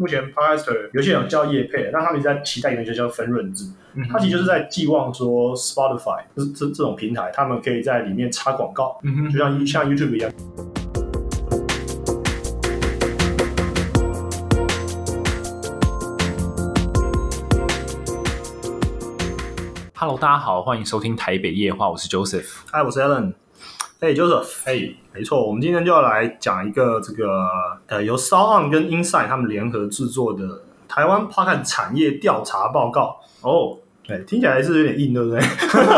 目前 Podcaster 有些人有叫业配，但他们一直在期待一个就叫分润制，他其实就是在寄望说 Spotify 这这这种平台，他们可以在里面插广告，就像像 YouTube 一样。Hello，大家好，欢迎收听台北夜话，我是 Joseph。嗨，我是哎，Joseph，哎，没错，我们今天就要来讲一个这个呃，由 s o u n 跟 Inside 他们联合制作的台湾 Podcast 产业调查报告。哦，对，听起来是有点硬，对不对？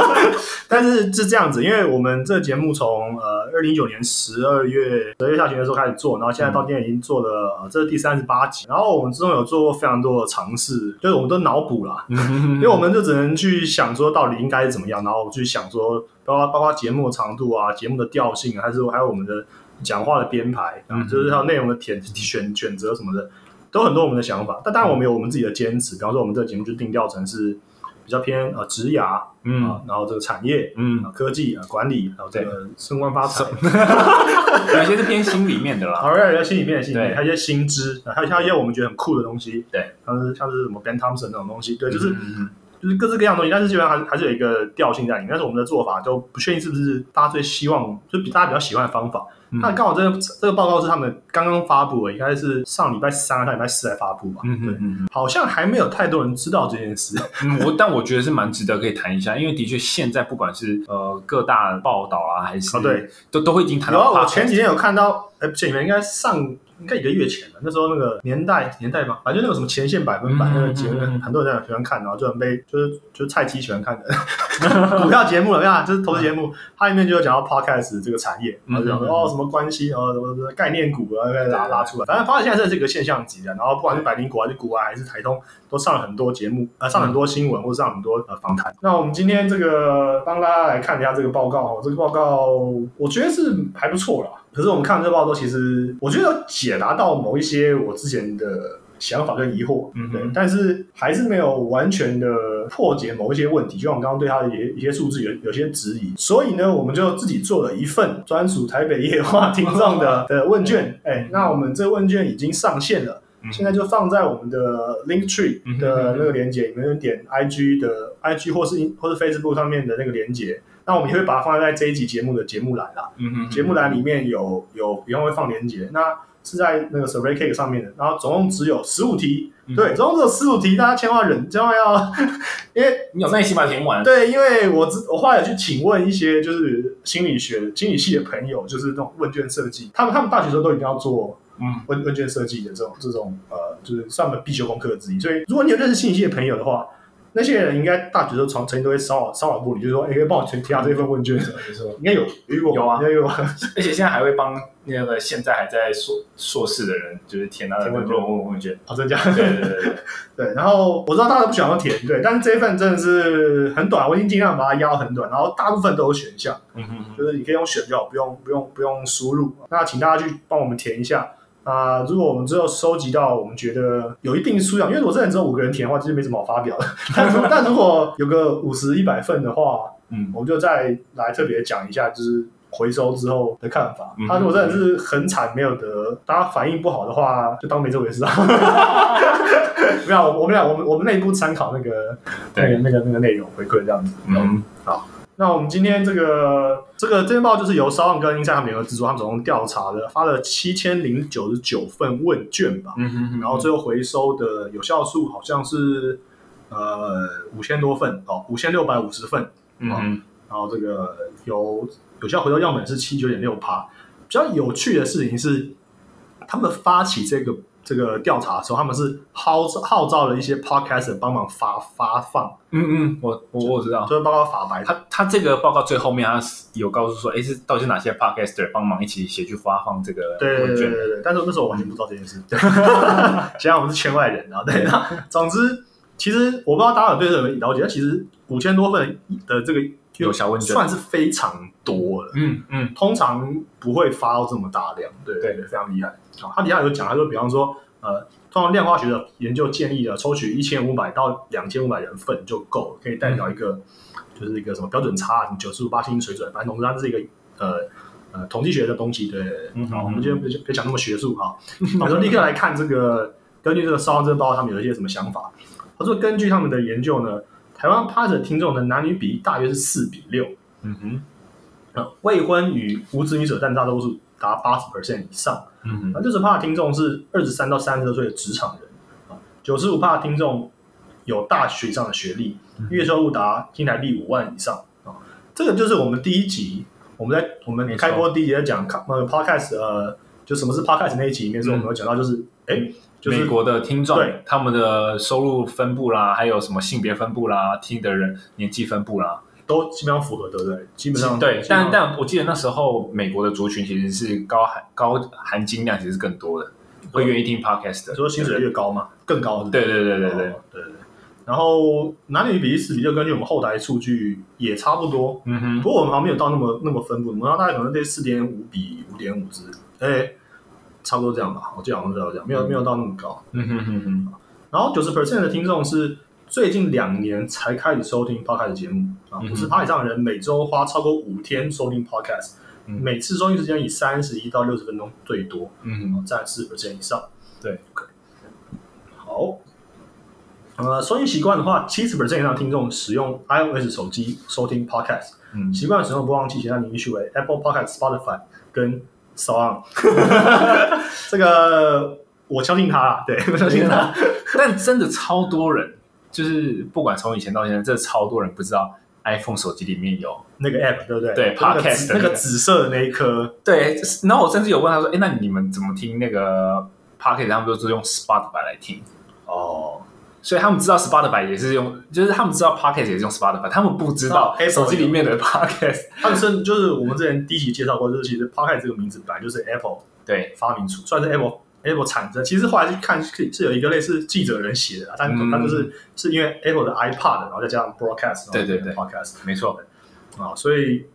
但是是这样子，因为我们这个节目从呃二零一九年十二月十二月下旬的时候开始做，然后现在到今天已经做了、呃、这是第三十八集，然后我们之中有做过非常多的尝试，就是我们都脑补啦，因因为我们就只能去想说到底应该是怎么样，然后去想说包括包括节目的长度啊、节目的调性啊，还是还有我们的讲话的编排啊，嗯就是还有内容的选选选择什么的，都很多我们的想法。但当然我们有我们自己的坚持，比方说我们这个节目就定调成是比较偏呃职涯啊，嗯然后这个产业嗯，啊、科技啊、管理，还有这个升官发财，有些是偏心里面的啦。好，有些心里面的心里面，对。还有一些薪资，还有还有一些我们觉得很酷的东西，对，像是像是什么 Ben Thompson 那种东西，对，就是。嗯就是各式各样的东西，但是基本上还是还是有一个调性在里面。但是我们的做法就不确定是不是大家最希望，就比大家比较喜欢的方法。嗯那刚好这个这个报告是他们刚刚发布的，应该是上礼拜三、上礼拜四才发布吧？嗯嗯嗯好像还没有太多人知道这件事。嗯，我但我觉得是蛮值得可以谈一下，因为的确现在不管是呃各大报道啊，还是哦对，都都会已经谈有啊，到 podcast。我前几天有看到，哎，不前几天应该上应该一个月前了。那时候那个年代年代吧，反正就那个什么前线百分百嗯那个节目很多人很喜欢看，然后就很被就是就是菜鸡喜欢看的 股票节目了，呀，就是投资节目，它里面就有讲到 podcast 这个产业，然后讲哦什么关系哦什么什么概念股啊，拉拉出来。反正发现现在是这个现象级的，然后不管是百灵股还是股外还是台通，都上了很多节目，呃，上了很多新闻或者上了很多呃访谈。那我们今天这个帮大家来看一下这个报告哦，这个报告我觉得是还不错啦。可是我们看这个报告，其实我觉得有解答到某一些我之前的想法跟疑惑，嗯哼。对，但是还是没有完全的破解某一些问题，就像我们刚刚对它的一一些数字有有些质疑，所以呢，我们就自己做了一份专属台北夜话听众的 的问卷，哎，那我们这问卷已经上线了。现在就放在我们的 Link Tree 的那个连接，你们就点 IG 的 IG 或是或是 Facebook 上面的那个连接，那我们也会把它放在这一集节目的节目栏啦。嗯哼节目栏里面有有，比方会放链接，那是在那个 Survey Cake 上面的，然后总共只有十五题，嗯对，总共只有十五题，大家千万忍，千万要，因为你有耐心把它填完。对，因为我知我后来有去请问一些就是心理学、心理系的朋友，就是那种问卷设计，他们他们大学时候都一定要做嗯问问卷设计的这种这种呃，就是算我们必修功课之一。所以如果你有认识心理系的朋友的话，那些人应该大学时候从曾经都会骚扰骚扰过你，就是说，哎、可以帮我填填下这份问卷，没错。应该有有遇过有啊应该有啊。而且现在还会帮那个现在还在硕硕士的人，就是填他的填问卷论文问卷。哦，真假？对对对对，对，然后我知道大家都不想要填，对，但是这一份真的是很短，我已经尽量把它压到很短，然后大部分都有选项，嗯哼哼，就是你可以用选就好，不用不用不用输入。那请大家去帮我们填一下。啊、如果我们之后收集到我们觉得有一定数量，因为我这人只有五个人填的话，其实没什么好发表的。但 如但如果有个五十一百份的话，嗯我们就再来特别讲一下，就是回收之后的看法。嗯他如果真的是很惨没有得，大家反应不好的话，就当没这回事啊。没有，我们俩我们我们内部参考那个那个那个那个内容回馈这样子。嗯那我们今天这个这个这篇报就是由烧望跟英赛他们联合制作，他们总共调查的发了七千零九十九份问卷吧，嗯哼哼，然后最后回收的有效数好像是呃五千多份哦，五千六百五十份，嗯哼然后这个有有效回收样本是七九点六趴。比较有趣的事情是，他们发起这个这个调查的时候，他们是号召号召了一些 podcaster 帮忙发发放，嗯嗯，我我我知道。就是包括法白，他他这个报告最后面，他有告诉说，哎，是到底是哪些 podcaster 帮忙一起协去发放这个对对问卷？对对。对，但是那时候我完全不知道这件事，对，现在我们是圈外人，然后对，那 总之，其实我不知道大家有对这个了解，但其实五千多份的这个有效问卷。算是非常多了。嗯嗯。通常不会发到这么大量，对对。对，非常厉害。好，他底下有讲，他说，比方说，呃，通常量化学的研究建议啊抽取一千五百到两千五百人份就够了，可以代表一个、就是一个什么标准差，什么九十五八星水准，反正总之它是一个呃呃统计学的东西，对。嗯好，我们今天不不讲那么学术哈，我们就立刻来看这个根据这个《烧这个报》，他们有一些什么想法？他说，根据他们的研究呢，台湾 a r 听众的男女比例大约是四比六。嗯哼，呃，未婚与无子女者占大多数，达八十 percent 以上。嗯哼，啊，六十趴的听众是二十三到三十二岁的职场人，啊，九十五趴的听众有大学以上的学历，月收入达新台币五万以上。啊，这个就是我们第一集，我们在我们开播第一集在讲呃 podcast，呃，就什么是 podcast 那一集里面，是我们有讲到，就是哎、就是美国的听众他们的收入分布啦，还有什么性别分布啦，听的人年纪分布啦，都基本上符合，对不对？基本上对，但但我记得那时候美国的族群其实是高含高含金量其实是更多的，会愿意听 podcast 的。你说薪水越高嘛，更高是不是对对对对对哦对对对。然后男女比例四比六，根据我们后台数据也差不多，嗯哼，不过我们好像没有到那么那么分布，我们大概可能在四点五比五点五之，哎，差不多这样吧。我记得好像是这样，没有没有到那么高。嗯哼哼哼，然后九十 percent 的听众是最近两年才开始收听 podcast 节目啊，五十趴以上的人每周花超过五天收听 podcast，、嗯。每次收听时间以三十一到六十分钟最多，嗯哼，占四 percent 以上。对，OK，好。呃，收听习惯的话，七十 percent 以上的听众使用 iOS 手机收听 podcast，嗯，习惯使用播放器，其他领域序为 Apple Podcast、Spotify 跟 s o n 这个我相信他啦，对，我相信他。但真的超多人，就是不管从以前到现在，这超多人不知道 iPhone 手机里面有那个 app 对不对？对 Podcast 的那个紫那个紫色的那一颗，对，然后我甚至有问他说：“哎，那你们怎么听那个 Pocket？他们都是用 Spotify 来听，哦，所以他们知道 Spotify 也是用，就是他们知道 Pocket 也是用 Spotify，他们不知道手机里面的 Podcast。他们是就是我们之前第一集介绍过，就是其实 Podcast 这个名字本来就是 Apple 对，发明出，算是 Apple Apple 产生。其实后来去看是是有一个类似记者人写的啦，但嗯他就是是因为 Apple 的 iPad，然后再加上 Broadcast，对对对 Podcast 没错，啊，所以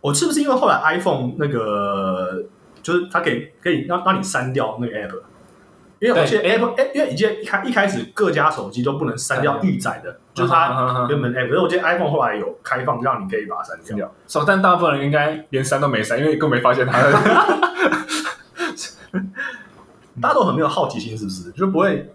我是不是因为后来 iPhone 那个就是它可以可以让让你删掉那个 app，因为我记得 Apple 哎，因为以前一开一开始各家手机都不能删掉预载的，就是它它原本 app，可是我记得 iPhone 后来有开放让你可以把它删掉。掉。手，但大部分人应该连删都没删，因为更没发现它的。大家都很没有好奇心，是不是？就不会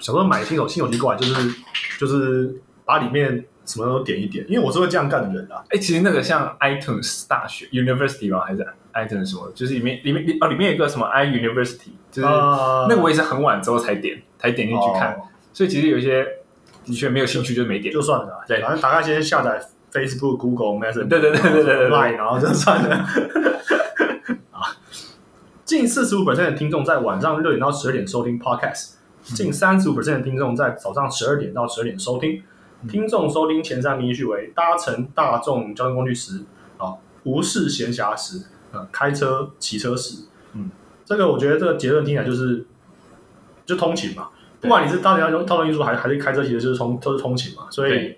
想说买新手新手机过来，就是就是把里面什么都点一点，因为我是会这样干的人啊。哎，其实那个像 iTunes 大学 University 吧，还是 iTunes 什么，就是里面里面哦，里面有一个什么 i University，就是啊那个我也是很晚之后才点，才点进去看，哦所以其实有一些的确没有兴趣就没点就。算了啊，对反正大概先下载 Facebook、Google、Messenger，对对对对对对然后就算了。啊，近四十五 percent 的听众在晚上六点到十二点收听 Podcast，近三十五 percent 的听众在早上十二点到十二点收听。听众收听前三名序为搭乘大众交通工具时啊，无事闲暇时，呃，开车、骑车时。嗯，这个我觉得这个结论听起来就是就通勤嘛，不管你是搭乘交通交通运输还还是开车，其实就是通都是通勤嘛，所以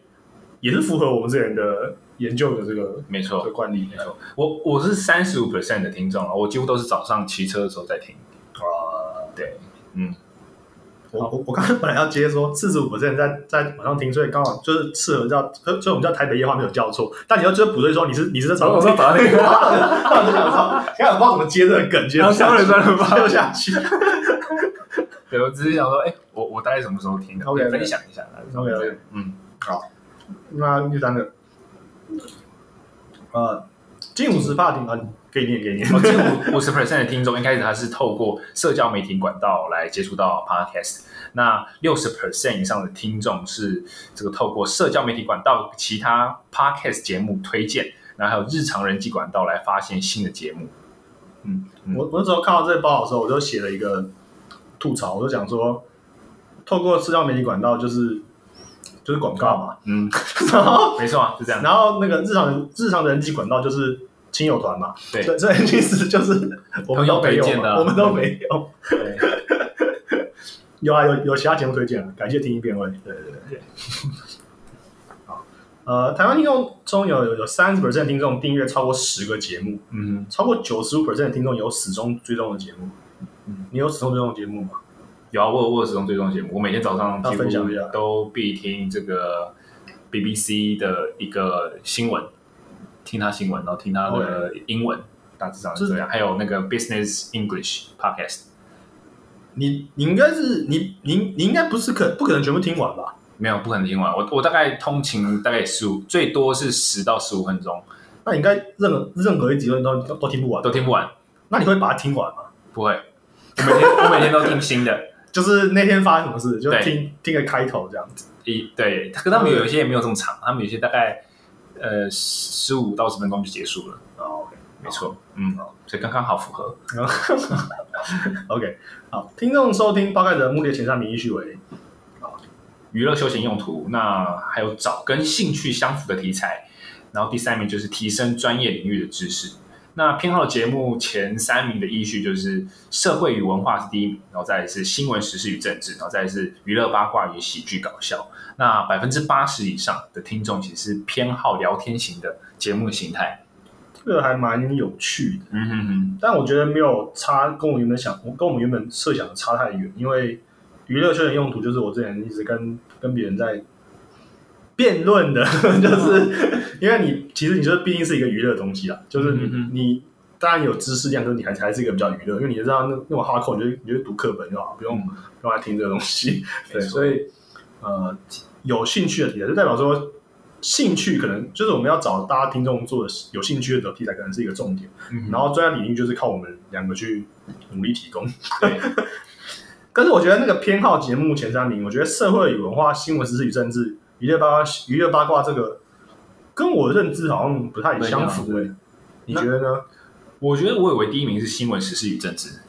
也是符合我们之前的研究的这个这没错个，惯例。没错。我我是三十五 percent 的听众了，我几乎都是早上骑车的时候在听。啊，对，嗯，我我我刚刚本来要接说四十五 percent 在在晚上听，所以刚好就是适合叫，所以我们叫台北夜话没有叫错，但你要就是补对说你是你是在早上听，早上听。我就想说，刚才我不知道怎么接这个梗，接不下去，接不下去。对，我只是想说，哎，我我大概什么时候听的 OK，OK 分享一下。OK，OK 嗯，那第三个，呃，近五十趴听啊，给你念给你近五五十 percent 的听众，一开始他是透过社交媒体管道来接触到 podcast，那六十 percent 以上的听众是这个透过社交媒体管道其他 podcast 节目推荐，然后还有日常人际管道来发现新的节目。嗯，嗯。我我那时候看到这个报道的时候，我就写了一个吐槽，我就讲说，透过社交媒体管道就是就是广告嘛，嗯，然后没错啊，是这样。然后那个日常日常的人际管道就是亲友团嘛，对所以所以意思就是我们都没有我们都没有。对 有啊，有有其他节目推荐啊，感谢听一遍会。对对对对。好，呃，台湾听众中有有有三十 percent 听众订阅超过十个节目，嗯，超过九十五 percent 的听众有始终追踪的节目。嗯，你有始终追踪的节目吗？有啊，我有我有始终追踪节目，我每天早上那几乎都必听这个 BBC 的一个新闻，听他新闻，然后听他的英文，大致上是这样。还有那个 Business English Podcast，你你应该是你你你应该不是可不可能全部听完吧？没有不可能听完，我我大概通勤大概十五，最多是十到十五分钟，那你应该任何任何一集都都都都听不完，都听不完，那你会把它听完吗？不会。我每天我每天都听新的，就是那天发生什么事，就对听听个开头这样子。一对，可他们有一些也没有这么长，他们有些大概呃十五到十分钟就结束了，哦，OK 没错，嗯，所以刚刚好符合。OK，好，听众收听八盖的目的前三名依序为娱乐休闲用途，那还有找跟兴趣相符的题材，然后第三名就是提升专业领域的知识。那偏好节目前三名的依序就是社会与文化是第一名，然后再是新闻时事与政治，然后再是娱乐八卦与喜剧搞笑。那百分之八十以上的听众其实是偏好聊天型的节目形态。这个还蛮有趣的，嗯哼哼，但我觉得没有差，跟我原本想，跟我们原本设想的差太远。因为娱乐圈的用途就是我之前一直跟跟别人在辩论的，就是因为你其实你就是毕竟是一个娱乐的东西啦，就是你、你当然有知识量，就是你还还是一个比较娱乐，因为你知道那那种哈扣，你就你就读课本就好，不用、用来听这个东西。对，所以呃，有兴趣的题材就代表说。兴趣可能就是我们要找大家听众做的有兴趣的题材，可能是一个重点。嗯然后专业领域就是靠我们两个去努力提供。对，但是我觉得那个偏好节目前三名，我觉得社会与文化、新闻时事与政治、娱乐八卦、娱乐八卦这个，跟我的认知好像不太相符不一诶、你觉得呢？我觉得我以为第一名是新闻时事与政治，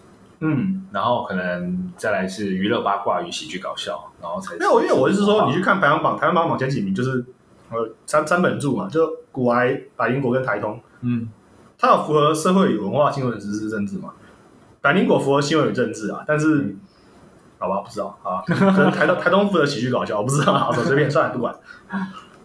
嗯，然后可能再来是娱乐八卦与喜剧搞笑，然后才没有，因为我是说，你去看排行榜，排行榜前几名就是呃三三本柱嘛，就古埃、百灵果跟台通，嗯它有符合社会与文化、新闻时事政治嘛？百灵果符合新闻与政治啊，但是。好吧，不知道啊，可能台东 台东负责喜剧搞笑，我不知道，好，随便算了，不管。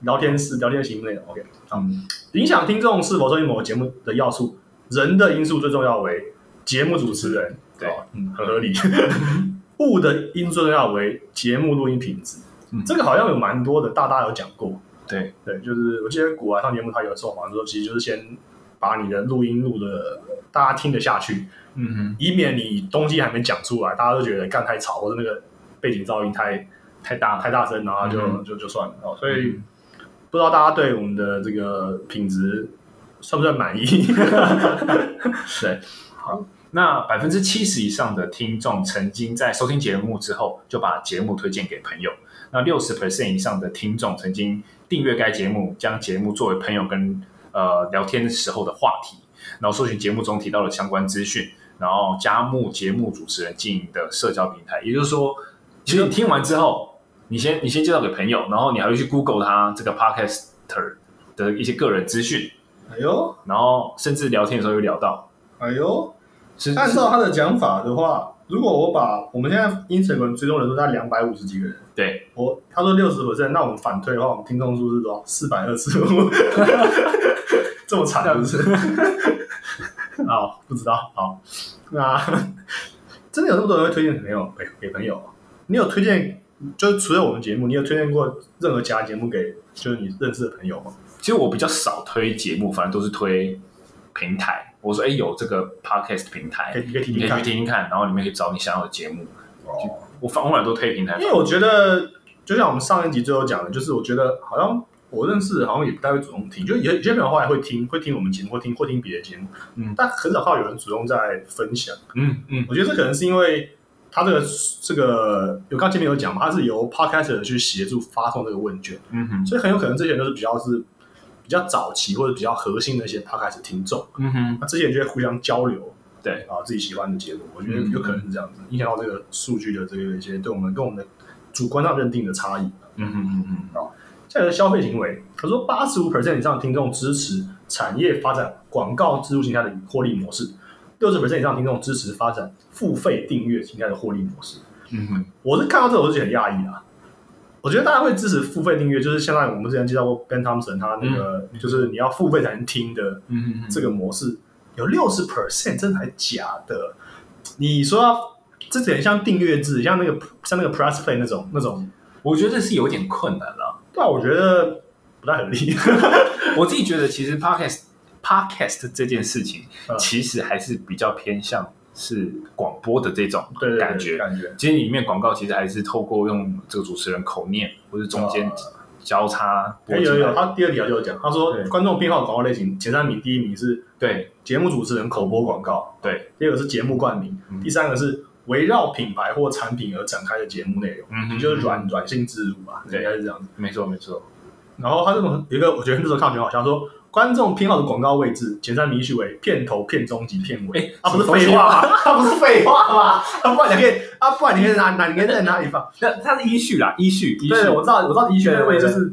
聊天室聊天型内容，OK。嗯影响听众是否收听某个节目的要素，人的因素最重要为节目主持人，对哦嗯，很合理。物的因素最重要为节目录音品质，嗯这个好像有蛮多的大大有讲过。对，对，就是我记得古玩上节目他有说好像说，其实就是先把你的录音录的大家听得下去，嗯哼，以免你东西还没讲出来，大家都觉得干太吵，或者那个背景噪音太太大，太大声，然后就、嗯就就算了。哦，所以不知道大家对我们的这个品质算不算满意？对，那百分之七十以上的听众曾经在收听节目之后就把节目推荐给朋友，那六十 percent 以上的听众曾经订阅该节目，将节目作为朋友跟呃聊天时候的话题，然后搜寻节目中提到的相关资讯，然后加入节目主持人经营的社交平台。也就是说，其实你听完之后，你先你先介绍给朋友，然后你还会去 Google 他这个 podcaster 的一些个人资讯，哎呦，然后甚至聊天的时候又聊到。哎呦，是。按照他的讲法的话，如果我把我们现在 Instagram 追踪人数在两百五十几个人，对，我他说六十 percent，那我们反推的话，我们听众数是多少？四百二十五，这么惨是不是？好，不知道。好，那 真的有那么多人会推荐朋友给给朋友？你有推荐？就是除了我们节目，你有推荐过任何其他节目给就是你认识的朋友吗？其实我比较少推节目，反正都是推平台。我说，哎，有这个 podcast 平台可，以，你可以听你可以去听看。听听看，然后里面可以找你想要的节目。哦我反过来都推平台，因为我觉得，就像我们上一集最后讲的，就是我觉得好像我认识的好像也不太会主动听，就有有些朋友后来会听，会听我们节目，会听会听别的节目，嗯但很少看到有人主动在分享。嗯嗯，我觉得这可能是因为他这个这个，有刚前面有讲嘛，他是由 podcaster 去协助发送这个问卷，嗯哼，所以很有可能这些人都是比较是比较早期或者比较核心的一些 podcast 听众，嗯哼，那这些人就会互相交流，对啊，自己喜欢的节目，我觉得嗯有可能是这样子，影响到这个数据的这个一些对我们跟我们的主观上认定的差异。嗯哼嗯哼，再来是消费行为，他说八十五 percent 以上的听众支持产业发展广告植入形态的获利模式，六十 percent 以上的听众支持发展付费订阅形态的获利模式。嗯哼，我是看到这个我是觉得很讶异啊。我觉得大家会支持付费订阅，就是相当于我们之前介绍过 Ben Thompson 他那个，就是你要付费才能听的这个模式，有六十 percent，真的还假的？你说要这点像订阅制，像那个像那个 Plus Play 那种那种，我觉得是有点困难了。对啊，我觉得不太合理。我自己觉得，其实 podcast podcast 这件事情嗯，其实还是比较偏向是广播的这种对对对感觉。感觉。其实里面广告其实还是透过用这个主持人口念，或是中间哦交叉有有，进来。他第二条就有讲，他说观众编号的广告类型前三名，第一名是对节目主持人口播广告，对，第二个是节目冠名，嗯第三个是围绕品牌或产品而展开的节目内容，嗯哼就是软软性植入吧，对应该是这样子。没错没错。然后他这种有一个，我觉得那时候看觉得好笑，说观众偏好的广告位置前三名序为片头、片中及片尾。哎啊，不是废话吗？他 不是废话吗？啊，不然你可以啊，不然你可以哪哪，你可以在哪里放？那它是依序啦，依序依序。对，我知道，我知道，的确对对对那位就是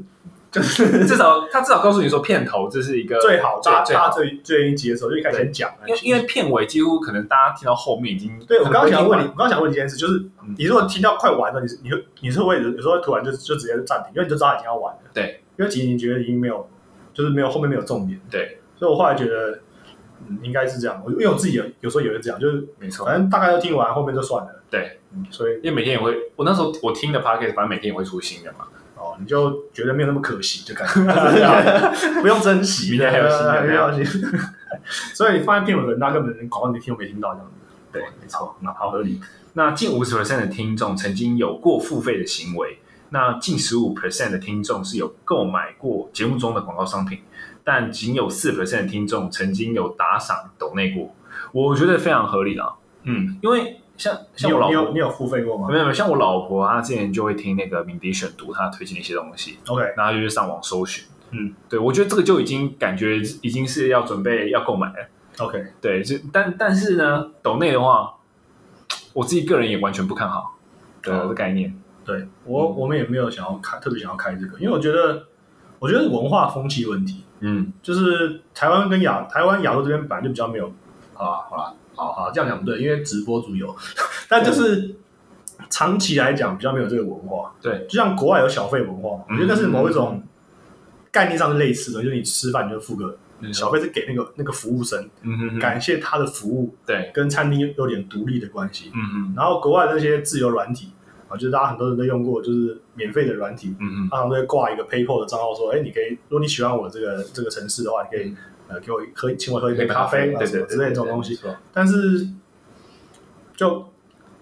就是至少他至少告诉你说片头这是一个最好，大最最好家最最愿意接受，就一开始先讲。因为因为片尾几乎可能大家听到后面已经对我刚刚想问你，你，我刚刚想问你一件事，就是嗯你如果听到快完了，你是你会你是会有有时候突然就就直接暂停，因为你就知道已经要完了。对，因为其实你觉得已经没有，就是没有后面没有重点，对，所以我后来觉得，嗯，应该是这样。我因为我自己有有时候也会这样，就是没错，反正大概都听完，后面就算了。对，嗯，所以因为每天也会，我那时候我听的 podcast，反正每天也会出新的嘛，哦，你就觉得没有那么可惜，就感觉不用珍惜，明天还有新的还有新的。所以你放在片尾，可能大家根本连广告没听都没听到这样子。对，没错。那好合理。那近五十 percent 的听众曾经有过付费的行为，那近十五 percent 的听众是有购买过节目中的广告商品，但仅有四 percent 的听众曾经有打赏抖内过，我觉得非常合理啦。嗯，因为像像我老你有你，有付费过吗没有没有，像我老婆她之前就会听那个敏迪选读，她推荐的一些东西，？OK，然后她就去上网搜寻。嗯，对我觉得这个就已经感觉已经是要准备要购买了。OK，对，就但但是呢，抖内的话，我自己个人也完全不看好的哦的概念。对我我们也没有想要开特别想要开这个，因为我觉得我觉得是文化风气问题，嗯，就是台湾跟亚台湾亚洲这边本来就比较没有，好啦好啦，好好这样讲不对，因为直播主有，但就是长期来讲比较没有这个文化。对，就像国外有小费文化，我觉得那是某一种嗯概念上是类似的，就是你吃饭你就付个小费，是给那个那个服务生，嗯哼哼，感谢他的服务，对，跟餐厅有点独立的关系。嗯嗯，然后国外的那些自由软体啊，就是大家很多人都用过，就是免费的软体，嗯嗯，他常都会挂一个 PayPal 的账号，说，哎，你可以，如果你喜欢我这个这个城市的话，你可以呃给我喝，请我喝一杯咖啡啊对对对，什么之类这种东西。对，没错但是就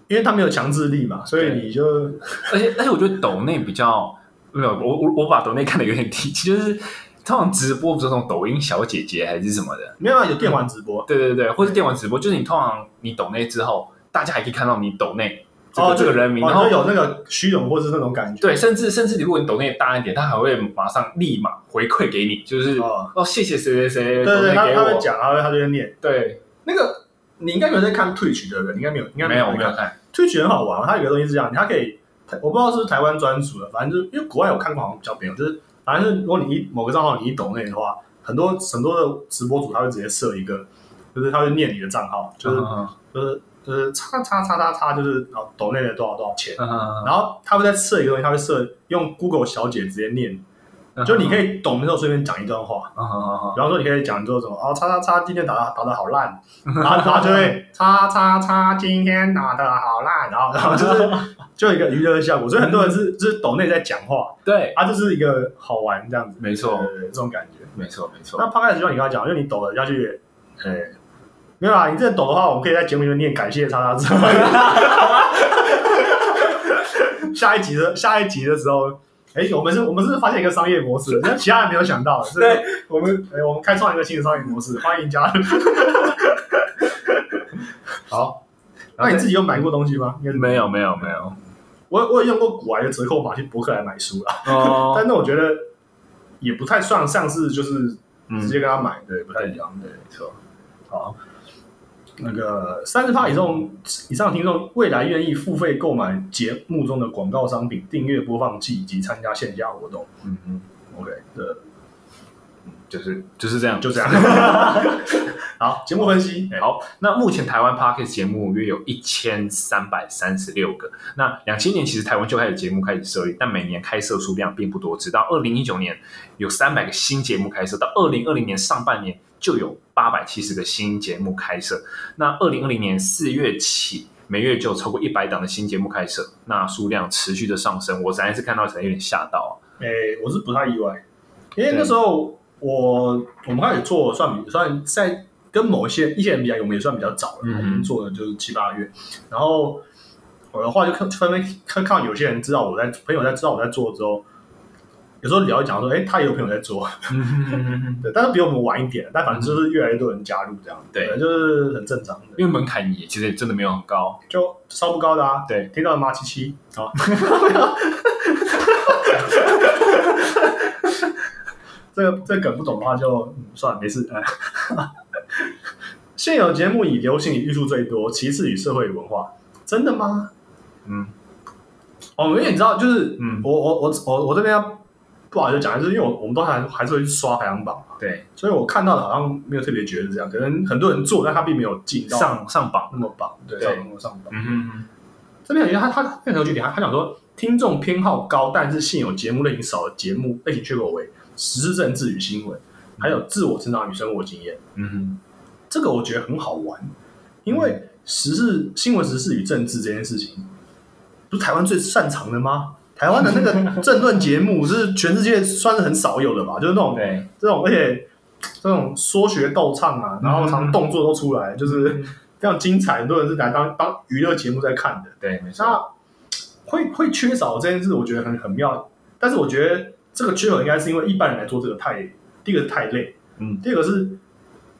因为他没有强制力嘛，所以你就而且而且我觉得抖内比较没有，我我我把抖内看的有点低，就是通常直播不是那种抖音小姐姐还是什么的，没有啊有电玩直播。对对对，或是电玩直播，就是你通常你抖内之后，大家还可以看到你抖内这个、哦，这个人名，哦然后就有那个虚荣或是那种感觉。对，甚至甚至如果你抖内大一点，他还会马上立马回馈给你，就是哦哦谢谢谁谁谁对对，他他会讲，他会他就会念对，那个。你应该没有在看 Twitch 的人，应该没有，应该没有没有看，Twitch 很好玩，它有个东西是这样，它可以，我不知道是不是台湾专属的，反正就是因为国外有看过，好像比较没有，就是反正是如果你一某个账号你一抖内的话，很多很多的直播主他会直接设一个，就是他会念你的账号，就是、嗯就是就是叉叉叉叉叉，就是然后抖内了多少多少钱，然后他会再设一个东西，他会设用 Google 小姐直接念，就你可以，以懂的时候随便讲一段话，比方说你可以讲说什么哦，叉叉叉今天打的打的 好烂，然后他就会叉叉叉今天打的好烂，然后然后就是 就有一个娱乐的效果，所以很多人是就是抖内在讲话，对，啊，就是一个好玩这样子，没错。这种感觉。没错没错。那，刚开始就像你刚刚讲，因为你抖了下去，呃，没有啊，你真的懂的话，我们可以在节目里面念感谢叉叉叉。下一集的下一集的时候，哎，我们是我们是发现一个商业模式，那其他人没有想到的，是？对，我们哎我们开创一个新的商业模式，欢迎加入。好，那你自己有买过东西吗？应该没有没有没有，我我有用过古玩的折扣码去博客来买书啦，哦，但那我觉得也不太算像是就是直嗯，接跟他买，对，不太一样，对。没错，好，那个三十趴以上以上听众未来愿意付费购买节目中的广告商品、订阅播放器以及参加线下活动。嗯嗯，OK，的就是就是这样，就这样。好，节目分析，哎好，那目前台湾 Podcast 节目约有一千三百三十六个。那两千年其实台湾就开始节目开始设立，但每年开设数量并不多。直到二零一九年有三百个新节目开设，到二零二零年上半年就有八百七十个新节目开设。那二零二零年四月起，每月就有超过一百档的新节目开设，那数量持续的上升。我实在是看到才有点吓到啊。哎，我是不太意外，因为那时候我我们开始做算比算在跟某一些一些人比较，我们也算比较早了，嗯我们做了就是七八个月。然后我的话就看分分看看有些人知道我在朋友在知道我在做之后，有时候聊一讲说，哎，他也有朋友在做，嗯对，但是比我们晚一点，但反正就是越来越多人加入这样，对就是很正常的，因为门槛也其实也真的没有很高。就稍不高的啊。对，听到了吗？七七啊，这个这个梗不懂的话就、嗯、算了，没事。哎现有节目以流行语艺术最多，其次与社会文化，真的吗？嗯哦，因为你知道，就是嗯，我我我我我这边要不好意思讲，就是因为我我们都还还是会去刷排行榜嘛，对，所以我看到的好像没有特别觉得是这样，可能很多人做，但他并没有进到上上榜。那么榜，对，上那么上榜。嗯嗯嗯，这边有一个他他他很有趣点，他他讲说听众偏好高，但是现有节目类型少的节目类型缺口为时事政治与新闻，还有自我成长与生活经验。嗯哼，这个我觉得很好玩，因为时事新闻时事与政治这件事情，不是台湾最擅长的吗？台湾的那个 政论节目是全世界算是很少有的吧，就是那种对，这种，而且这种说学逗唱啊，然后常动作都出来，就是非常精彩，很多人是来当当娱乐节目在看的。对，没错。那会会缺少这件事，我觉得很很妙。但是我觉得这个缺口应该是因为一般人来做这个太，第一个是太累，嗯，第二个是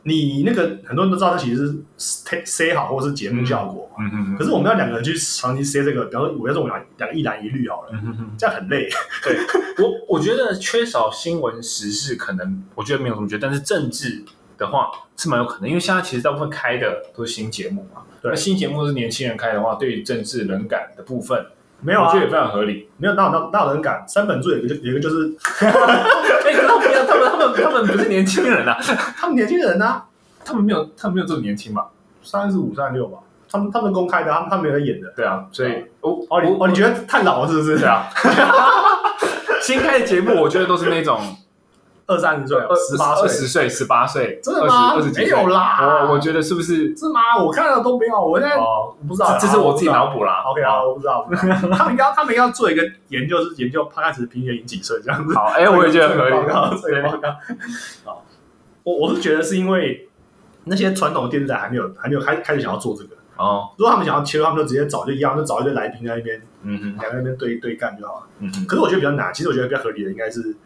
你那个很多人都知道，这其实是 say say 好或是节目效果嘛。嗯嗯嗯，可是我们要两个人去长期 say 这个，比方说我要说我们两两个一蓝一绿好了，这样很累。对我我觉得缺少新闻时事，可能我觉得没有什么觉得，但是政治的话是蛮有可能，因为现在其实大部分开的都是新节目嘛。对那新节目是年轻人开的话，对于政治冷感的部分，没有啊我觉，得也非常合理。没有哪有哪哪有人敢？三本柱有一个就有一个就是 哎，他们他们他们他们不是年轻人啊，他们年轻人啊，他们没有他们没有这么年轻嘛？三十五、三十六吧，他们他们公开的，他们他们没有在演的。对啊，所以哦哦，你哦，你觉得太老了是不是？对啊，新开的节目我觉得都是那种二三十岁，十八岁，二十岁、十八岁，真的吗二十几岁没有啦我我觉得是不是？是吗？我看到都没有，我现在哦，不知道，这这是我自己拿。脑补啦。OK 啊，我不知道，他们要他们要做一个研究，是研究他开始平均几岁这样子。好，哎，我也觉得很合理。我我是觉得是因为那些传统的电视台还没有还没有开开始想要做这个。哦，如果他们想要切入，他们就直接找就一样，就找一堆来宾在那边，嗯哼，两个在那边对对干就好了。嗯哼，可是我觉得比较难，其实我觉得比较合理的应该是，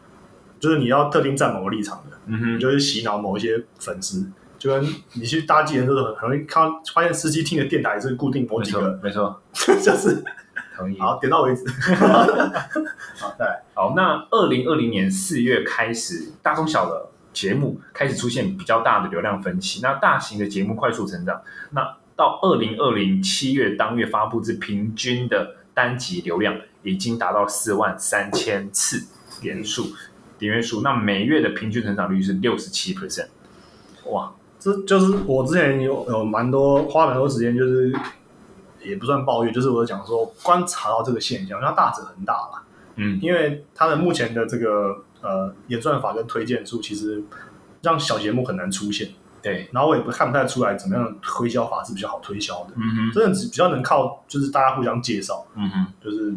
就是你要特定站某个立场的，你嗯哼，就是洗脑某一些粉丝，就跟你去搭计程车的时候，很容易看到发现司机听的电台是固定某没错几个，，没错，就是同意。好点到为止。好，再来，好，那二零二零年四月开始，大中小的节目开始出现比较大的流量分歧，那大型的节目快速成长，那到二零二零七月当月发布至平均的单集流量已经达到四万三千次点数点阅数，那每月的平均成长率是六十七 percent，哇，这就是我之前有有蛮多花蛮多时间，就是也不算抱怨，就是我讲说观察到这个现象，它大者很大啦。嗯因为它的目前的这个呃演算法跟推荐数，其实让小节目很难出现。对，然后我也不看不太出来怎么样的推销法是比较好推销的，嗯哼，真的只比较能靠就是大家互相介绍，嗯哼，就是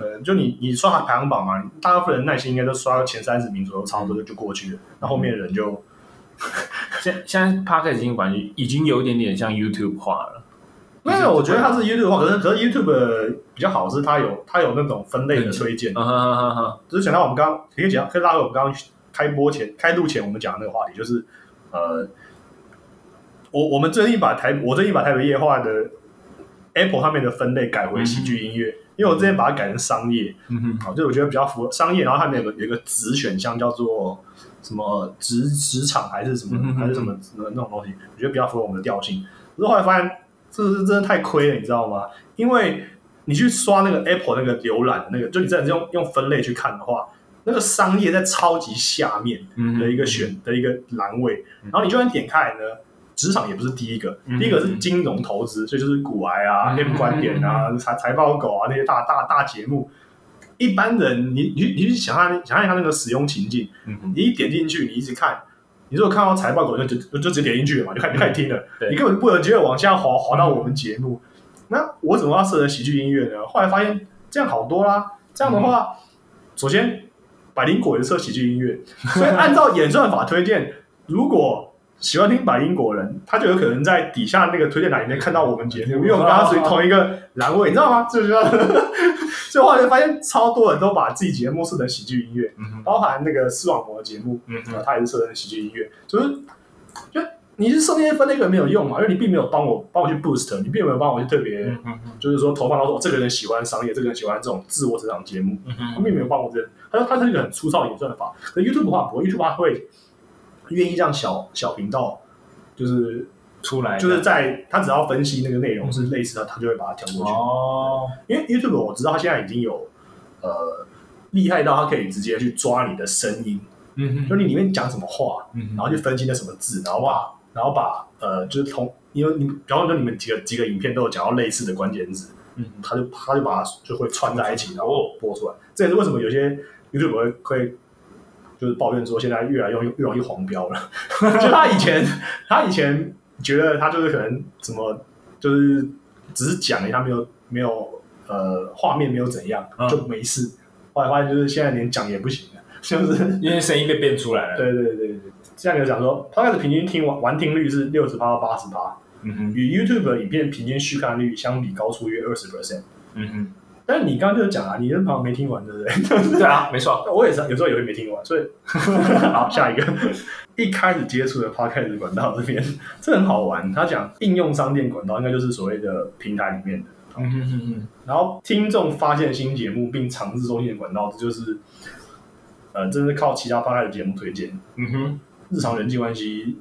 呃就你你刷排行榜嘛，大部分人耐心应该都刷到前三十名左右，差不多就就过去了，那后面的人就 现现在 p o d c a s t 已经管已经有一点点像 YouTube 化了，没有，我觉得它是 YouTube 化，可是可是 YouTube 比较好是它有它有那种分类的推荐，嗯哼哼哼哼，就是想到我们刚可以讲，可以拉回我们刚刚开播前开录前我们讲的那个话题，就是呃，我我们最近把台我最近把台北夜话的 Apple 上面的分类改回喜剧音乐，因为我之前把它改成商业，嗯哼，好，就我觉得比较符合商业，然后它里面有个有一个子选项叫做什么职职场还是什么还是什么什么那种东西，我觉得比较符合我们的调性。可是后来发现这是真的太亏了，你知道吗？因为你去刷那个 Apple 那个浏览那个，就你真的是用用分类去看的话，那个商业在超级下面的一个选的一个栏位，然后你就算点开来呢，职场也不是第一个，嗯第一个是金融投资，所以就是股癌啊、嗯 M 观点啊、财财报狗啊那些大大大节目。一般人，你你你去想象想象一下那个使用情境，你一点进去，你一直看，你如果看到财报狗就就就就直接点进去了嘛，就开始就开始听了，你根本不能接着往下滑滑到我们节目。那我怎么要设成喜剧音乐呢？后来发现这样好多啦。这样的话，首先百灵果也设喜剧音乐，所以按照演算法推荐，如果喜欢听白英国人，他就有可能在底下那个推荐栏里面看到我们节目，因为我们跟他属于同一个栏位，你知道吗？这 就 所以后来就发现超多人都把自己节目设成喜剧音乐，嗯哼，包含那个视网膜的节目，嗯呃，它也是设成喜剧音乐，就是就你是设那些分类没有用嘛，因为你并没有帮我帮我去 boost，你并没有帮我去特别，嗯，就是说投放到说、我这个人喜欢商业，这个人喜欢这种自我成长节目，嗯他哼，并没有帮我这，他他是一个很粗糙的演算法。可 YouTube 的话不会，YouTube 它会愿意让小小频道，就是出来就是在他只要分析那个内容是类似的，他就会把它调过去。哦，因为 YouTube 我知道他现在已经有呃厉害到他可以直接去抓你的声音，嗯哼。就你里面讲什么话，嗯然后去分析那什么字，然后把然后把呃就是同因为你比方说你们几个几个影片都有讲到类似的关键字，嗯他就他就把它就会串在一起，然后播出来。这也是为什么有些 YouTube 会会就是抱怨说现在越来越容易越容易黄标了。就他以前他以前觉得他就是可能怎么就是只是讲一下没有没有呃画面没有怎样嗯就没事，后来发现就是现在连讲也不行了，就是因为声音被变出来了，，对对对对，这样有讲说，他开始平均听完完听率是六十八到八十八，嗯哼，与 YouTube 的影片平均续看率相比高出约二十 percent。嗯哼，但是你刚刚就是讲啊，你的朋友没听完，对不对？对啊，没错，我也是，有时候也会没听完，所以 好下一个，一开始接触的 Podcast 管道这边，这很好玩。他讲应用商店管道，应该就是所谓的平台里面的。嗯哼哼哼，然后听众发现新节目并尝试收听的管道，这就是呃，这是靠其他 Podcast 节目推荐。嗯哼，日常人际关系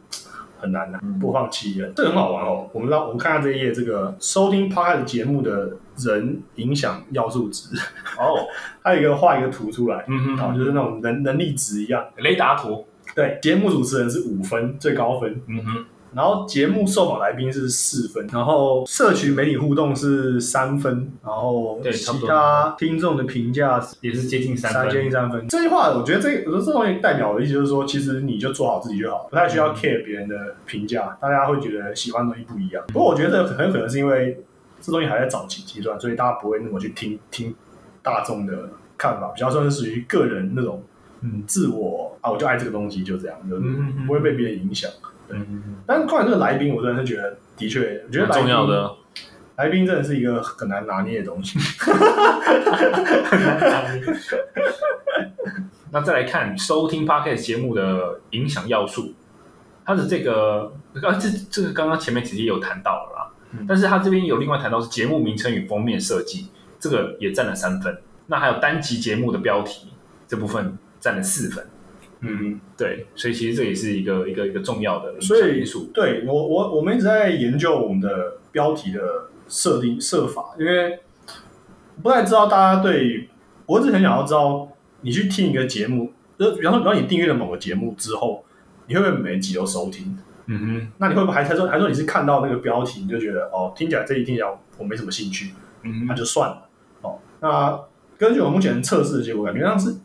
很难的、嗯播放器人，这很好玩哦。我们让我们看看这一页，这个收听 Podcast 节目的人影响要素值，哦，还有一个画一个图出来，嗯哼，然后就是那种能能力值一样。雷达图，对，节目主持人是五分，最高分。嗯哼，然后节目受访来宾是四分，然后社群媒体互动是三分，然后其对差不多他听众的评价也是接近三三接近分，三分。这句话，我觉得这我说这东西代表的意思就是说，其实你就做好自己就好，不太需要 care 别人的评价，大家会觉得喜欢的东西不一样。不过我觉得很有可能是因为这东西还在早期阶段，所以大家不会那么去听听大众的看法，比较算是属于个人那种嗯自我啊，我就爱这个东西，就这样，就嗯嗯不会被别人影响。嗯哼，但是看完这个来宾，我真的是觉得，的确，我觉得重要的，来宾真的是一个很难拿捏的东西。那再来看收听 podcast 节目的影响要素，它的这个啊，这这个刚刚前面其实也有谈到了啦，嗯但是它这边有另外谈到是节目名称与封面设计，这个也占了三分。那还有单集节目的标题这部分占了四分。嗯，对，所以其实这也是一个一个一个重要的影所以响因素。对我我我们一直在研究我们的标题的设定设法，因为不太知道大家对我一直很想要知道，你去听一个节目，就比方说，比方你订阅了某个节目之后，你会不会每一集都收听？嗯哼那你会不会还还说还说你是看到那个标题你就觉得哦，听起来这一听起来我没什么兴趣，嗯哼，那就算了哦。那根据我目前测试的结果，感觉上是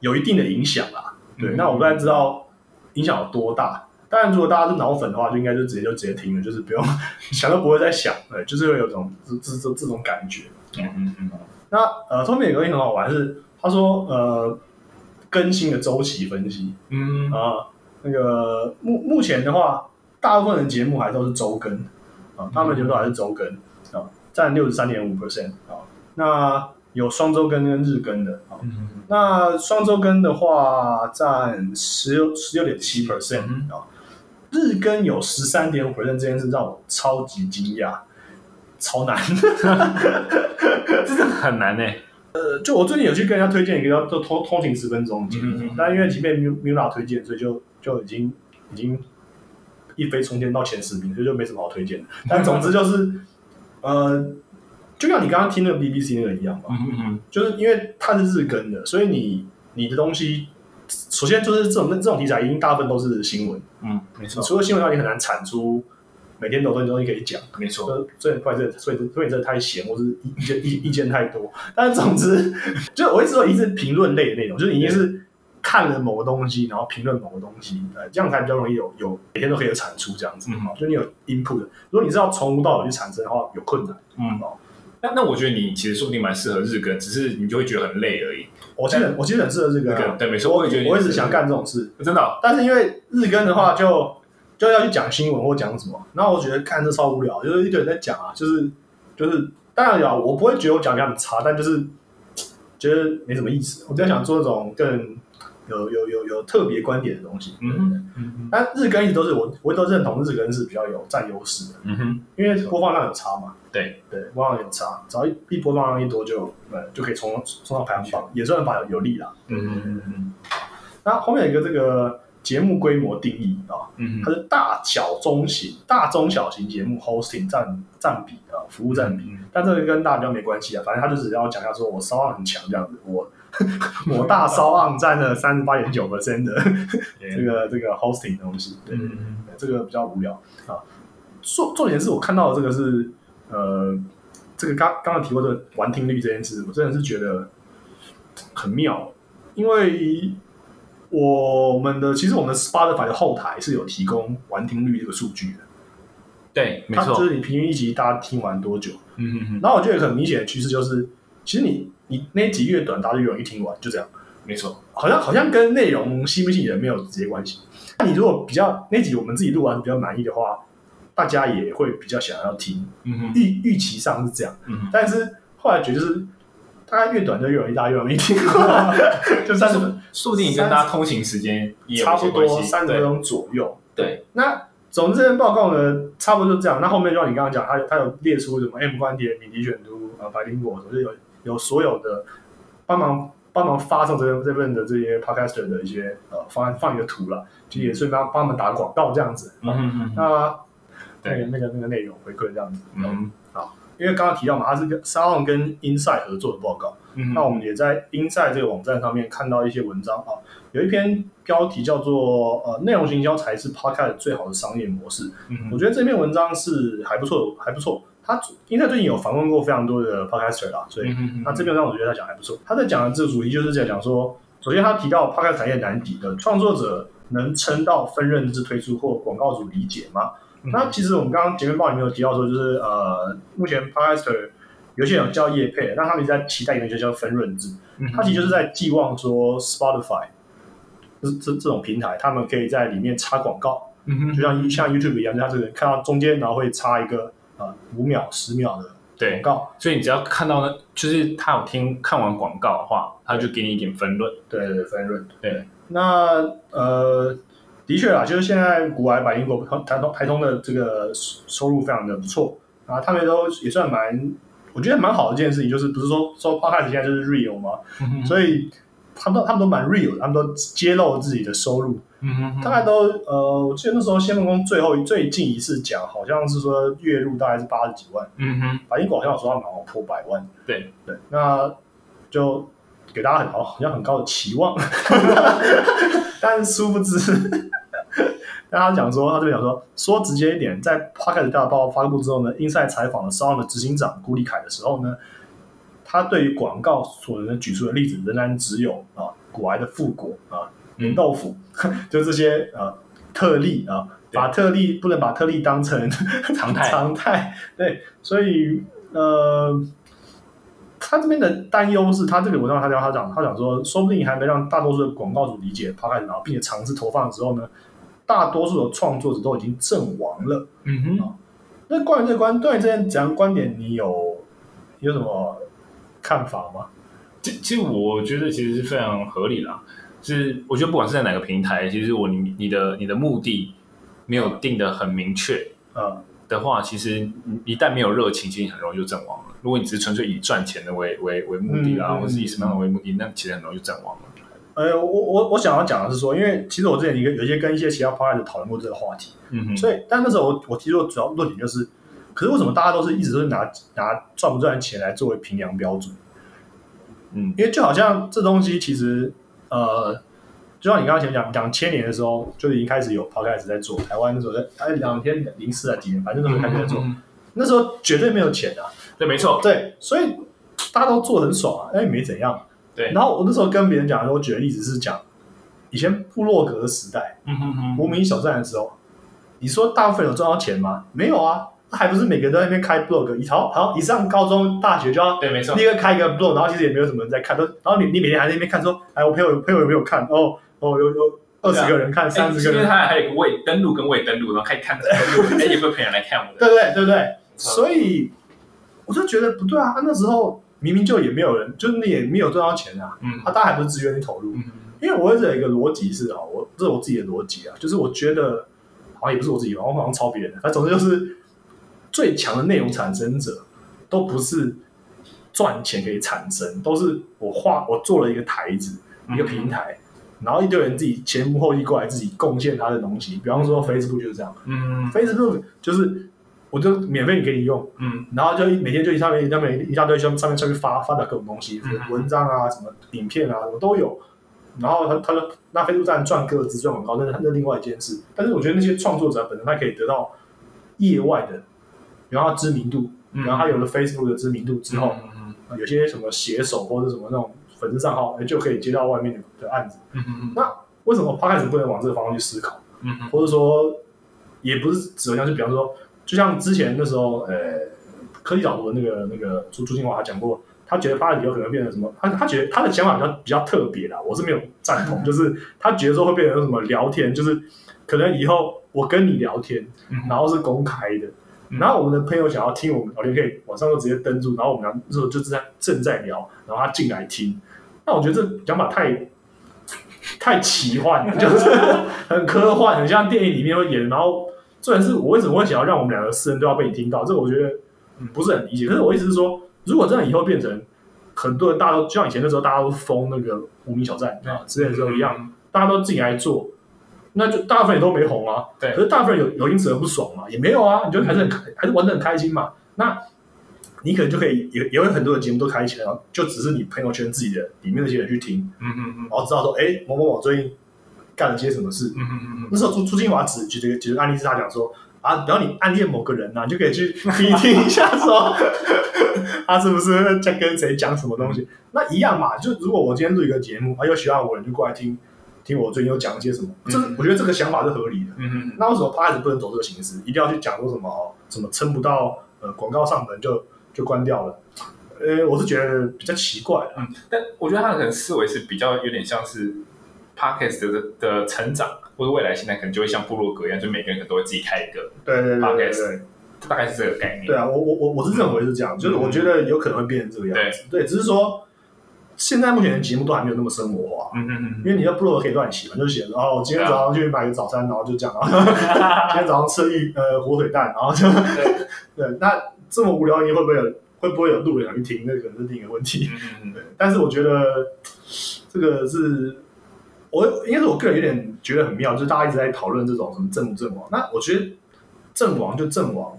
有一定的影响啦。对，嗯那我不太知道影响有多大。当然，如果大家是脑粉的话，就应该就直接就直接听了，就是不用想都不会再想，对，就是会有种这这这这种感觉。嗯嗯嗯那呃，后面有个东西很好玩，是他说呃更新的周期分析嗯啊、那个目目前的话，大部分的节目还都是周更啊，他们节目都还是周更啊，占六十三点五 percent 啊。那有双周更跟日更的啊，嗯那双周更的话占十六十六点七 percent 嗯啊，日更有十三点五 percent，这件事让我超级惊讶，超难。真的很难呢。呃，就我最近有去跟人家推荐一个叫做通通勤十分钟的节目嗯嗯嗯，但因为即便 Mula 推荐，所以就就已经已经一飞冲天到前十名，所以就没什么好推荐的。但总之就是，呃，就像你刚刚听那个 BBC 那个一样吧，嗯嗯就是因为它是日更的，所以你你的东西，首先就是这种这种题材，一定大部分都是新闻。嗯，没错除了新闻的话，你很难产出每天都有东西东西可以讲。没错。所以所以不好意思，所以所以这太闲，或是意意见意意见太多。但是总之，就我一直说，一直评论类的内容，就是你一定是看了某个东西，然后评论某个东西，呃，这样才比较容易有有每天都可以有产出这样子。嗯，就你有 input。如果你是要从无到有去产生的话，有困难。嗯，那那我觉得你其实说不定蛮适合日更，只是你就会觉得很累而已。我其实很我其实很适合日更对没错我我也觉得我一直想干这种事，真的哦，但是因为日更的话就，就要去讲新闻或讲什么，然后我觉得看这超无聊，就是一堆人在讲啊，就是就是当然有，我不会觉得我讲比他们差，但就是觉得没什么意思。我在想做那种更有有有有特别观点的东西。嗯哼嗯日更一直都是我我都认同日更是比较有占优势的，嗯哼，因为播放量有差嘛。对对，播放量有差，只要一一播放量一多就呃就可以冲冲到排行榜，也算法有有利啦。嗯嗯嗯嗯那后面有一个这个节目规模定义啊，它是大小中型、大中小型节目 hosting 占占比啊，服务占比。嗯但这个跟大比较没关系啊，反正他就只要讲一下说我骚浪很强这样子，我 我大骚浪占了三十八点九 percent 的这个这个 hosting 的东西，对，这个比较无聊啊。重重点是我看到的这个是呃，这个刚刚刚提过这个完听率这件事，我真的是觉得很妙，因为我们的其实我们的 Spotify 的后台是有提供完听率这个数据的，对，没错就，是你平均一集大家听完多久。嗯嗯嗯，然后我觉得很明显的趋势就是，其实你你那一集越短，大家就越容易听完，就这样。没错，好像好像跟内容吸不吸引人没有直接关系。那你如果比较那集我们自己录完比较满意的话，大家也会比较想要听，嗯哼，预预期上是这样。但是后来觉得就是，大概越短就越容易大家越容易听，就三十分说不定跟大家通勤时间也差不多三十分钟左右。对，那总之这份报告呢，差不多就这样。那后面就像你刚刚讲，他有它有列出什么 M 观点、米迪选读、呃白苹果，就是有有所有的帮忙帮忙发送这份这份的这些 podcaster 的一些呃方案放一个图了，其实也顺便帮帮他们打广告这样子。嗯嗯嗯，那那个对，那个那个内容回馈这样子。嗯因为刚刚提到嘛，它是跟 s a l o n 跟 Inside 合作的报告。嗯那我们也在 Inside 这个网站上面看到一些文章啊，有一篇标题叫做“呃，内容行销才是 Podcast 最好的商业模式”。嗯我觉得这篇文章是还不错，还不错。他因为他最近有访问过非常多的 Podcaster 啦，所以嗯那这篇让我觉得他讲还不错。他在讲的这个主题就是在讲说，首先他提到 Podcast 产业难题的创作者能撑到分润制推出或广告主理解吗？嗯那其实我们刚刚前面报里面有提到说，就是呃，目前 Podcaster 有些人叫业配，那他们在期待一个就叫分润制，嗯他其实就是在寄望说 Spotify 这这这种平台，他们可以在里面插广告，嗯就像像 YouTube 一样，就它这个看到中间，然后会插一个呃五秒、十秒的对广，告，所以你只要看到呢，就是他有听看完广告的话，他就给你一点分论。对对对，分润。对，那呃，的确啦，就是现在古玩百英国台通台通的这个收收入非常的不错啊，他们都也算蛮，我觉得蛮好的一件事情，就是不是说说 Podcast 现在就是 real 嘛，嗯 所以他们都他们都蛮 real，的他们都揭露自己的收入，嗯哼大概都呃，我记得那时候先锋工最后最近一次讲，好像是说月入大概是八十几万，嗯哼，百灵果好像有说他们好像破百万，对。对，那就给大家很好好像很高的期望，但是殊不知，大家讲说他这边讲说说直接一点，在 p o d c a s 大报告发布之后呢，Inside 采访了 o n 的执行长古里凯的时候呢，他对于广告所能举出的例子仍然只有啊古癌的复果啊棉豆腐，就这些啊特例啊，把特例不能把特例当成常态 常态，对，所以呃。他这边的担忧是他这个文章他讲他讲他讲说，说不定还没让大多数的广告主理解 p o d 然后并且尝试投放的时候呢，大多数的创作者都已经阵亡了。嗯哼，那关于这个观，对于这件怎样观点，你有有什么看法吗？其其实我觉得其实是非常合理啦。是我觉得不管是在哪个平台，其实我你你的你的目的没有定的很明确呃，的话，其实你一旦没有热情，其实很容易就阵亡了。如果你只是纯粹以赚钱的为为为目的啦，嗯嗯或是以什么样的为目的，那其实很容易就阵亡了。呃，我我我想要讲的是说，因为其实我之前一个有些跟一些其他 p o d 讨论过这个话题，嗯哼，所以但那时候我我提出的主要论点就是，可是为什么大家都是一直都是拿拿赚不赚钱来作为评量标准？嗯。因为就好像这东西其实呃，就像你刚刚前讲两千年的时候就已经开始有 podcast 在做，台湾那时候在哎两千零四啊几年，反正那时候开始在做，嗯那时候绝对没有钱啊，对，没错，对，所以大家都做得很爽啊，哎没怎样。对。然后我那时候跟别人讲的时候，我举的例子是讲以前部落格的时代，嗯哼哼，无名小站的时候，你说大部分有赚到钱吗？没有啊，那还不是每个人都在那边开 blog，一好好一上高中大学就要对，没错立，刻开一个 blog，然后其实也没有什么人在看，都然后你你每天还在那边看说，哎，我朋友朋友有没有看？哦哦有有二十个人看，三十个人，因为他还有个未登录跟未登录，然后可以看登录，哎，有没有朋友来看我的？对不对？对不对？所以我就觉得不对啊！那时候明明就也没有人，就是你也没有赚到钱啊，嗯啊，大家还不是自愿去投入？嗯因为我一直有一个逻辑是啊，我这是我自己的逻辑啊，就是我觉得好像也不是我自己吧，我好像抄别人的，反正总之就是最强的内容产生者都不是赚钱可以产生，都是我画我做了一个台子，一个平台，然后一堆人自己前仆后继过来自己贡献他的东西，比方说 Facebook 就是这样嗯，Facebook 就是我就免费给你用。嗯然后就每天就一上面上面一大堆上面上面上面发发表各种东西，嗯文章啊，什么影片啊，什么都有。然后他他就那飞度站赚各自赚广告，那是那是另外一件事。但是我觉得那些创作者本身他可以得到业外的，然后他知名度，嗯然后他有了 Facebook 的知名度之后，嗯有些什么写手或者什么那种粉丝账号，哎就可以接到外面的的案子。那为什么 p 开始不能往这个方向去思考？嗯或者说也不是只能像，就比方说，就像之前那时候，呃，科技导读的那个那个朱朱金华他讲过，他觉得 p 以后可能变成什么，他他觉得他的想法比较比较特别啦，我是没有赞同，就是他觉得说会变成什么聊天，就是可能以后我跟你聊天，嗯然后是公开的。嗯然后我们的朋友想要听我们聊天，可以晚上就直接登录，然后我们俩那时候就是在正在聊，然后他进来听。那我觉得这讲法太太奇幻了，就是很科幻，很像电影里面会演。然后，重点是我为什么会想要让我们两个私人都要被你听到？这个我觉得嗯不是很理解。可是我意思是说，如果真的以后变成很多人，大家都就像以前那时候大家都封那个无名小站啊之类的时候一样，大家都自己来做，那就大部分也都没红啊。对可是大部分人有有因此而不爽嘛？也没有啊，你就还是很开，还是玩的很开心嘛。那你可能就可以也也有很多的节目都开起来，然后就只是你朋友圈自己的里面那些人去听，嗯嗯嗯然后知道说，哎，某某某最近干了些什么事。嗯嗯嗯那时候朱朱金华只举这个举个案例是他讲说啊，然后你暗恋某个人呐、你就可以去听听一下说 他是不是在跟谁讲什么东西。那一样嘛，就如果我今天录一个节目，啊，有喜欢我的人就过来听听我最近有讲一些什么，这嗯我觉得这个想法是合理的。嗯嗯那为什么 p 开始不能走这个形式，一定要去讲说什么哦什么撑不到呃广告上门就就关掉了？呃，我是觉得比较奇怪啊。嗯，但我觉得他可能思维是比较有点像是 podcast 的的成长，或者未来现在可能就会像部落格一样，就每个人可能都会自己开一个，对对对对 Podcast 对。大概是这个概念。对啊，我我我我是认为是这样，就是我觉得有可能会变成这个样子。对，只是说现在目前的节目都还没有那么生活化，嗯嗯嗯因为你的 blog 可以乱写嘛，就是写哦，我今天早上去买个早餐，然后就这样，然 后今天早上吃一呃火腿蛋，然后就 对，那这么无聊，你会不会有会不会有路人想去听？那可能是另一个问题。嗯嗯对，但是我觉得这个是。我应该是我个人有点觉得很妙，就是大家一直在讨论这种什么阵不阵亡。那我觉得阵亡就阵亡，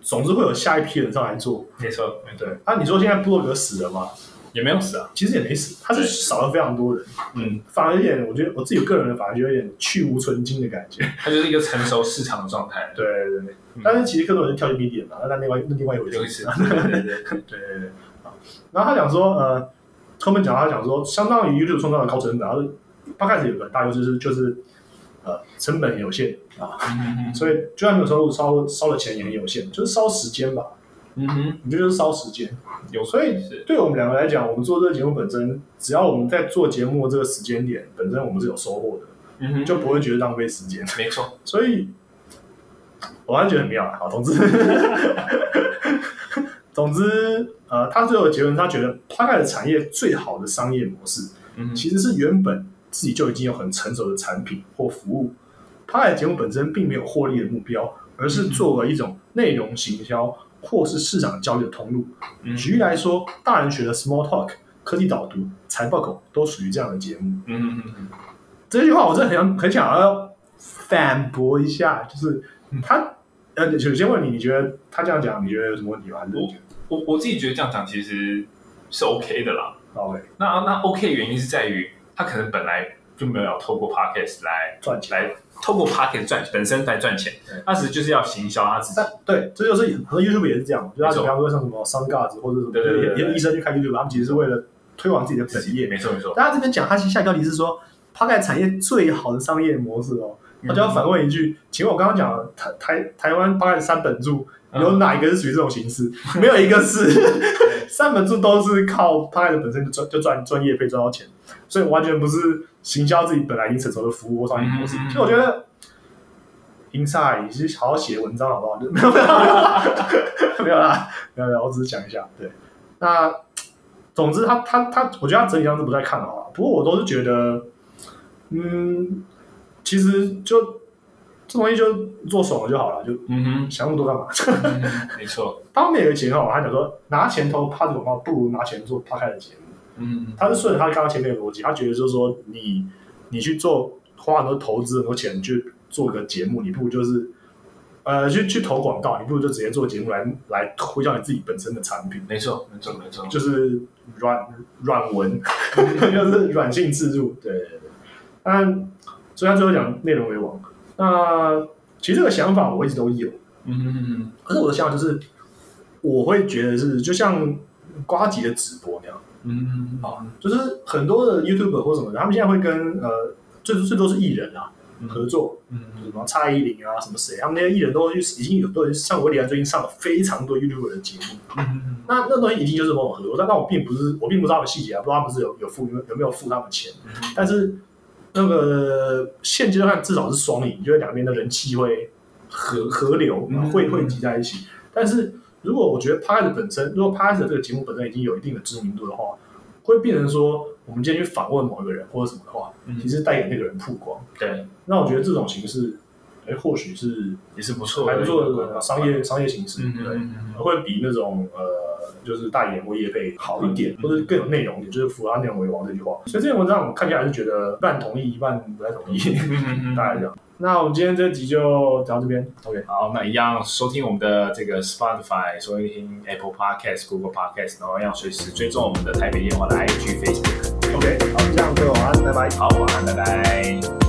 总之会有下一批人上来做。没错，没错，对，那、你说现在部落格死了吗？也没有死啊。其实也没死，他是少了非常多人，嗯，反而有点，我觉得我自己个人的反而就有点去无存精的感觉。它就是一个成熟市场的状态。对对对，嗯但是其实更多人是跳进 B 点嘛，那另外那另外一回事。有一次，对 对对，对对 对，好。然后他讲说，呃，后面讲他讲说，相当于 YouTube 创造的高成本，然后刚开始有个大优势是就是呃成本有限啊，嗯所以就算没有收入，烧烧的钱也很有限，就是烧时间吧，嗯哼，你就是烧时间。有所以是对我们两个来讲，我们做这个节目本身，只要我们在做节目的这个时间点本身我们是有收获的，嗯哼，就不会觉得浪费时间。没错，所以，我还是觉得很妙啊。好，总之，总之，呃，他最后的结论，他觉得 o d 产业最好的商业模式，嗯其实是原本自己就已经有很成熟的产品或服务 o d 节目本身并没有获利的目标，而是作为一种内容行销或是市场交易的通路。嗯举例来说，大人学的 Small Talk、科技导读、财报狗都属于这样的节目。嗯嗯嗯，这句话我真的很想很想要反驳一下，就是他呃，首先问你，你觉得他这样讲，你觉得有什么问题吗？我我自己觉得这样讲其实是 OK 的啦。得 OK 那那 OK 的原因是在于，他可能本来就没有要透过 Podcast 来赚钱？来透过 Podcast 赚本身来赚钱对，他只是就是要行销他自己。但对，这就是很多 YouTube 也是这样，就他比方说像什么 Sun Gods 或者什么，对对对医生去开 YouTube，他们其实是为了推广自己的本业。没错没错，大家这边讲，他其实下一个题是说 p o d 产业最好的商业模式哦。我就要反问一句，请问我刚刚讲的台台台湾 p o d 三本柱嗯有哪一个是属于这种形式？没有一个是 三本柱都是靠 Podcast 本身就赚就赚专业费赚到钱，所以完全不是行销自己本来已经成熟的服务或商业模式。所以我觉得 Inside 其实好好写文章好不好？就没有没有没有啦没有啦，没有没有，我只是讲一下。对，那总之他他他，我觉得他整体上是不太看好了。不过我都是觉得，嗯，其实就这东西就做爽了就好了，就嗯哼想那么多干嘛？哼，没错，他们有个节目，他讲说拿钱投 a 广告，不如拿钱做 p 开的节目。嗯他是顺着他刚刚前面的逻辑，他觉得就是说你你去做花很多投资很多钱去做个节目，你不如就是呃去去投广告，你不如就直接做节目来来推销你自己本身的产品，没错，没错，没错，就是软软文，就是软性自入，对对对。但所以他最后讲内容为王。那其实这个想法我一直都有，嗯哼，可是我的想法就是，我会觉得是就像瓜吉的直播那样。嗯啊，就是很多的 YouTuber 或什么的，他们现在会跟呃最最多是艺人啊合作，嗯什么蔡依林啊，什么谁，他们那些艺人都已经有都像维里安最近上了非常多 YouTuber 的节目，嗯那那东西一定就是某种合作，但但我并不是我并不知道他们细节啊，不知道他们是有有付有有没有付他们钱，但是那个现阶段至少是双赢，就是两边的人气会合合流，嗯会汇集在一起。但是如果我觉得 p a 的本身，如果 p a 的这个节目本身已经有一定的知名度的话，会变成说我们今天去访问某一个人或者什么的话，嗯其实带给那个人曝光。对，那我觉得这种形式，哎，或许是也是不错的，还不错的商业商业形式，嗯对。嗯会比那种呃，就是代言或业配好一点，或者更有内容一点，就是符合他内容为王这句话。所以这篇文章我看起来是觉得一半同意，一半不太同意，嗯大概这样。那我们今天这集就讲到这边，OK。好，那一样收听我们的这个 Spotify，收听 Apple Podcast、Google Podcast，然后要随时追踪我们的台北电话的 IG、Facebook。OK，好，这样各位晚安，拜拜。好，晚安，拜拜。